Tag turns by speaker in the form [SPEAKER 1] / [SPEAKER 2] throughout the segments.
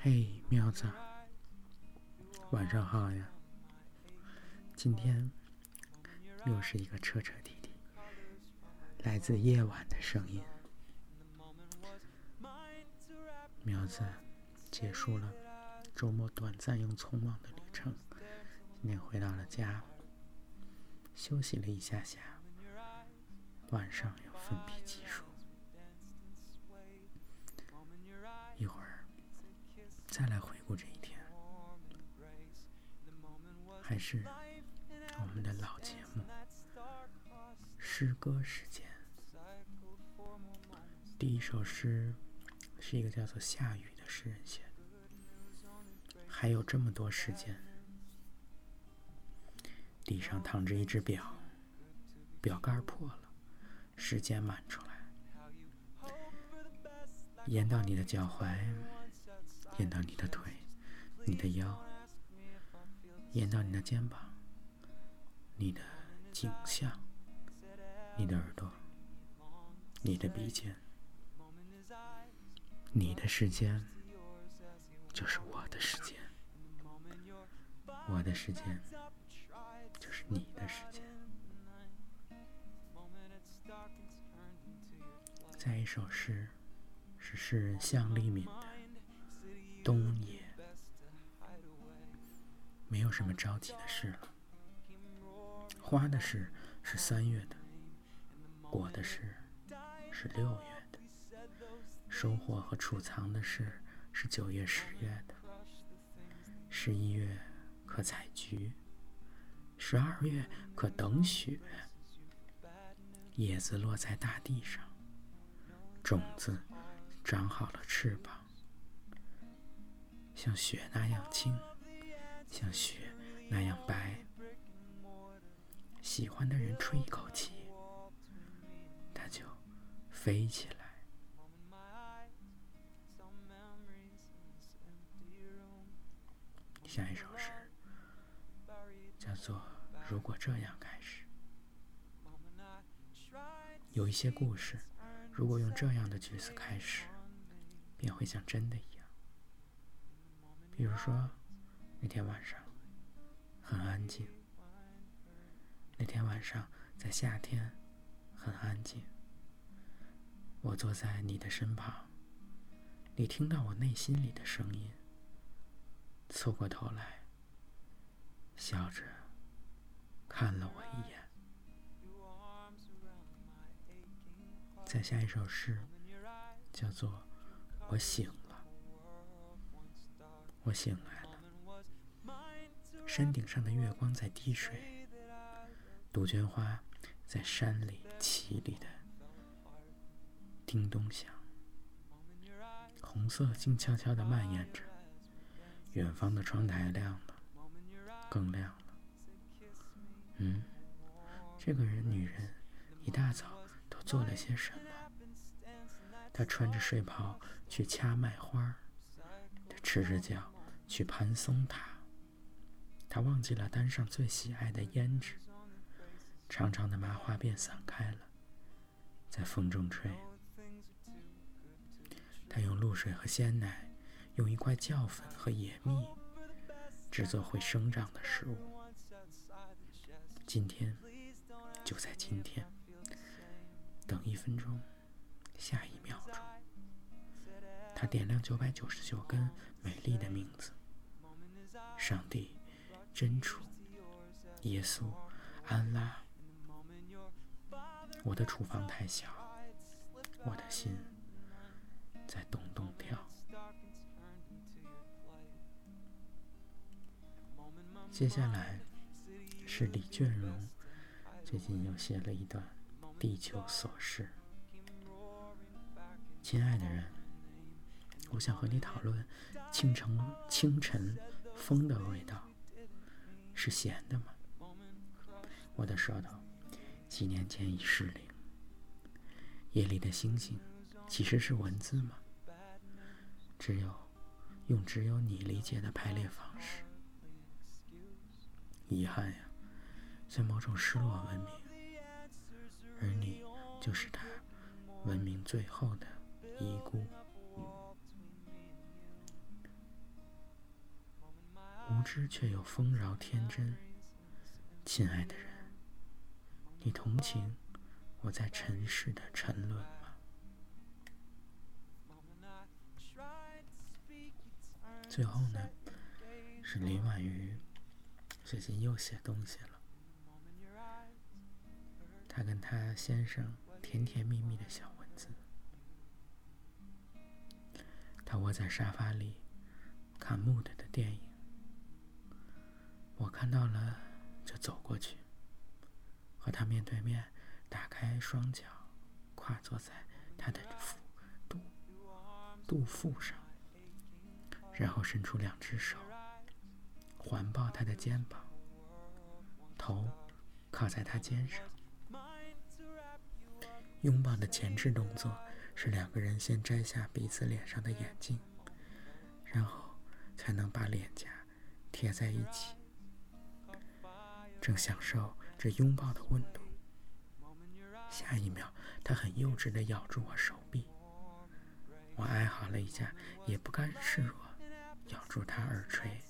[SPEAKER 1] 嘿，喵子，晚上好呀！今天又是一个彻彻底底来自夜晚的声音。喵子结束了周末短暂又匆忙的旅程，今天回到了家，休息了一下下，晚上要奋笔疾书。再来回顾这一天，还是我们的老节目——诗歌时间。第一首诗是一个叫做夏雨的诗人写的。还有这么多时间，地上躺着一只表，表盖破了，时间满出来。淹到你的脚踝，淹到你的腿，你的腰，淹到你的肩膀，你的颈项，你的耳朵，你的鼻尖，你的时间就是我的时间，我的时间就是你的时间。再一首诗。是诗人向立敏的《冬也》，没有什么着急的事了。花的事是三月的，果的事是六月的，收获和储藏的事是九月、十月的。十一月可采菊，十二月可等雪。叶子落在大地上，种子。长好了翅膀，像雪那样轻，像雪那样白。喜欢的人吹一口气，它就飞起来。下一首诗叫做《如果这样开始》，有一些故事，如果用这样的句子开始。便会像真的一样。比如说，那天晚上很安静。那天晚上在夏天很安静。我坐在你的身旁，你听到我内心里的声音，凑过头来，笑着看了我一眼。再下一首诗，叫做。我醒了，我醒来了。山顶上的月光在滴水，杜鹃花在山里凄厉的叮咚响，红色静悄悄的蔓延着。远方的窗台亮了，更亮了。嗯，这个人，女人，一大早都做了些什么？她穿着睡袍去掐麦花，儿赤着脚去攀松塔。他忘记了单上最喜爱的胭脂，长长的麻花辫散开了，在风中吹。他用露水和鲜奶，用一块酵粉和野蜜，制作会生长的食物。今天，就在今天，等一分钟。下一，他点亮九百九十九根美丽的名字：上帝、真主、耶稣、安拉。我的厨房太小，我的心在咚咚跳。接下来是李卷荣，最近又写了一段《地球琐事》。亲爱的人，我想和你讨论清晨清晨风的味道，是咸的吗？我的舌头几年前已失灵。夜里的星星其实是文字吗？只有用只有你理解的排列方式。遗憾呀，在某种失落文明，而你就是它——文明最后的。遗孤，知却又丰饶天真。亲爱的人，你同情我在尘世的沉沦吗？最后呢，是林婉瑜最近又写东西了。她跟她先生甜甜蜜蜜的小文字。她窝在沙发里看木的的电影，我看到了就走过去，和她面对面，打开双脚，跨坐在她的腹肚肚腹上。然后伸出两只手，环抱他的肩膀，头靠在他肩上。拥抱的前置动作是两个人先摘下彼此脸上的眼镜，然后才能把脸颊贴在一起。正享受这拥抱的温度，下一秒他很幼稚地咬住我手臂，我哀嚎了一下，也不甘示弱。咬住他耳垂，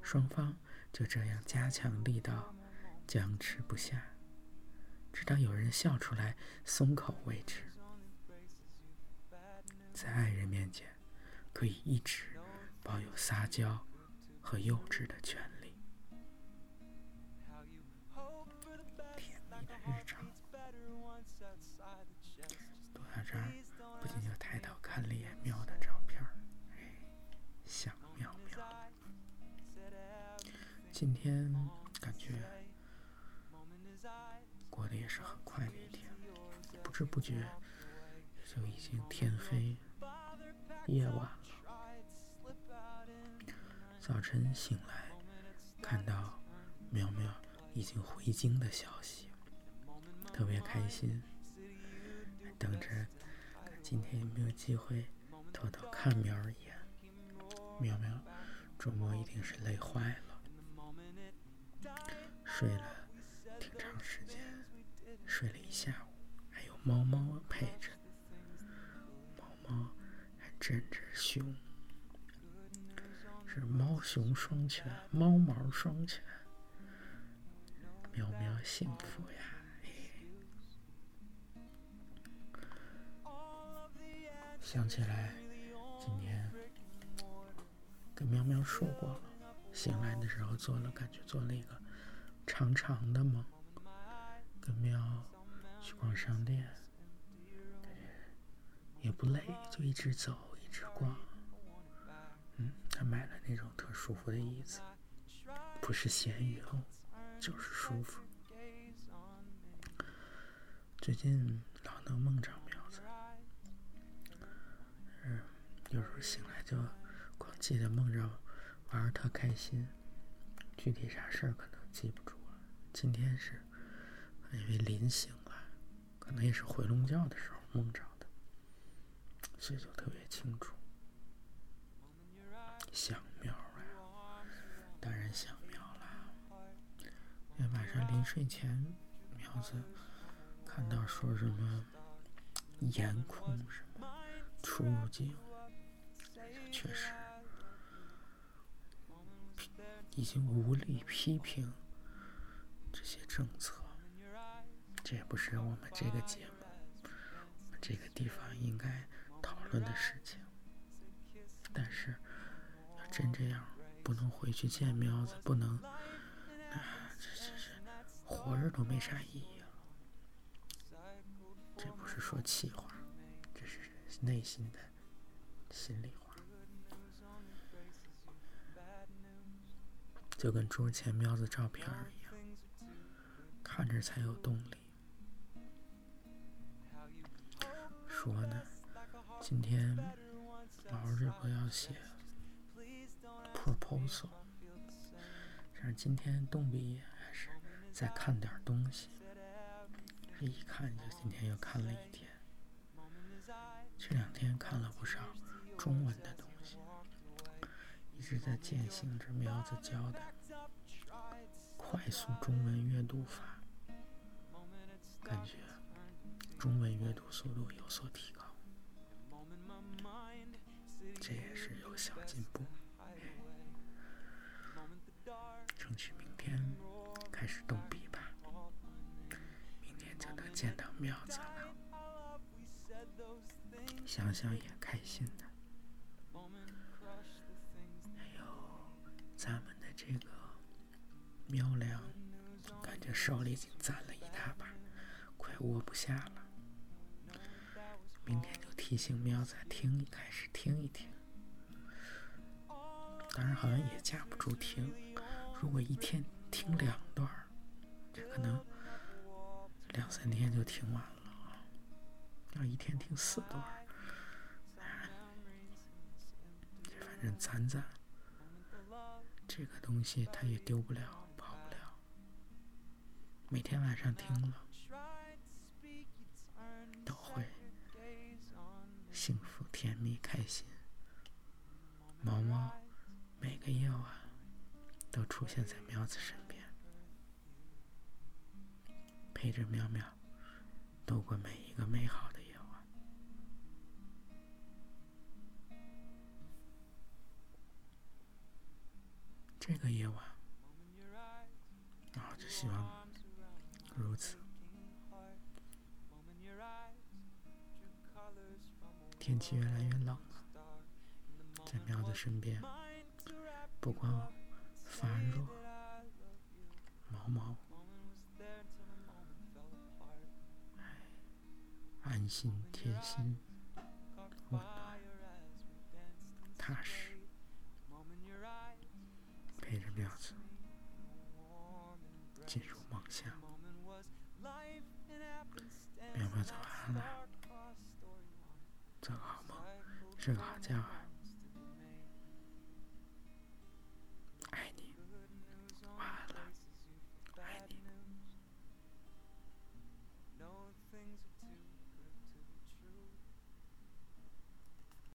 [SPEAKER 1] 双方就这样加强力道，僵持不下，直到有人笑出来松口为止。在爱人面前，可以一直保有撒娇和幼稚的权利。这儿，不禁就抬头看了一眼喵的照片儿。想妙妙。今天感觉过得也是很快的一天，不知不觉就已经天黑，夜晚了。早晨醒来，看到妙妙已经回京的消息，特别开心，等着今天有没有机会偷偷看苗儿一眼。苗苗周末一定是累坏了，睡了挺长时间，睡了一下午，还有猫猫陪着，猫猫还枕着熊，是猫熊双全，猫毛双全，苗苗幸福呀！想起来今天。跟喵喵说过了，醒来的时候做了，感觉做了一个长长的梦，跟喵去逛商店，也不累，就一直走，一直逛。嗯，他买了那种特舒服的椅子，不是咸鱼哦，就是舒服。最近老能梦着，嗯，有时候醒来就光。记得梦着玩特开心，具体啥事儿可能记不住了。今天是因为临醒了，可能也是回笼觉的时候梦着的，所以就特别清楚。想苗啊，当然想苗了。因为晚上临睡前，苗子看到说什么颜控什么出入境，确实。已经无力批评这些政策，这也不是我们这个节目、我们这个地方应该讨论的事情。但是，要真这样，不能回去见苗子，不能，啊，这这这，活着都没啥意义了。这不是说气话，内心的心里话。就跟桌前喵子照片一样，看着才有动力。说呢，今天毛这不要写 proposal，但是今天动笔还是再看点东西。这一看就今天又看了一天，这两天看了不少中文的东西一直在践行着苗子教的快速中文阅读法感觉中文阅读速度有所提高这也是有小进步。争取明天开始动笔吧明天就能见到苗子了。想想也开心的。还有咱们的这个苗粮，感觉手里已经攒了一大把，快握不下了。明天就提醒苗子听，开始听一听。当然，好像也架不住听。如果一天听两段儿，这可能两三天就听完了啊。要一天听四段儿，反正攒攒，这个东西它也丢不了，跑不了。每天晚上听了，都会幸福、甜蜜、开心。毛毛。每个夜晚都出现在苗子身边，陪着苗苗度过每一个美好这个夜晚，然后就希望如此。天气越来越冷了，在喵子身边。不光发热，毛毛，安心贴心，温暖踏实，陪着苗子进入梦乡。喵喵早安了，做个好梦，睡个好觉啊。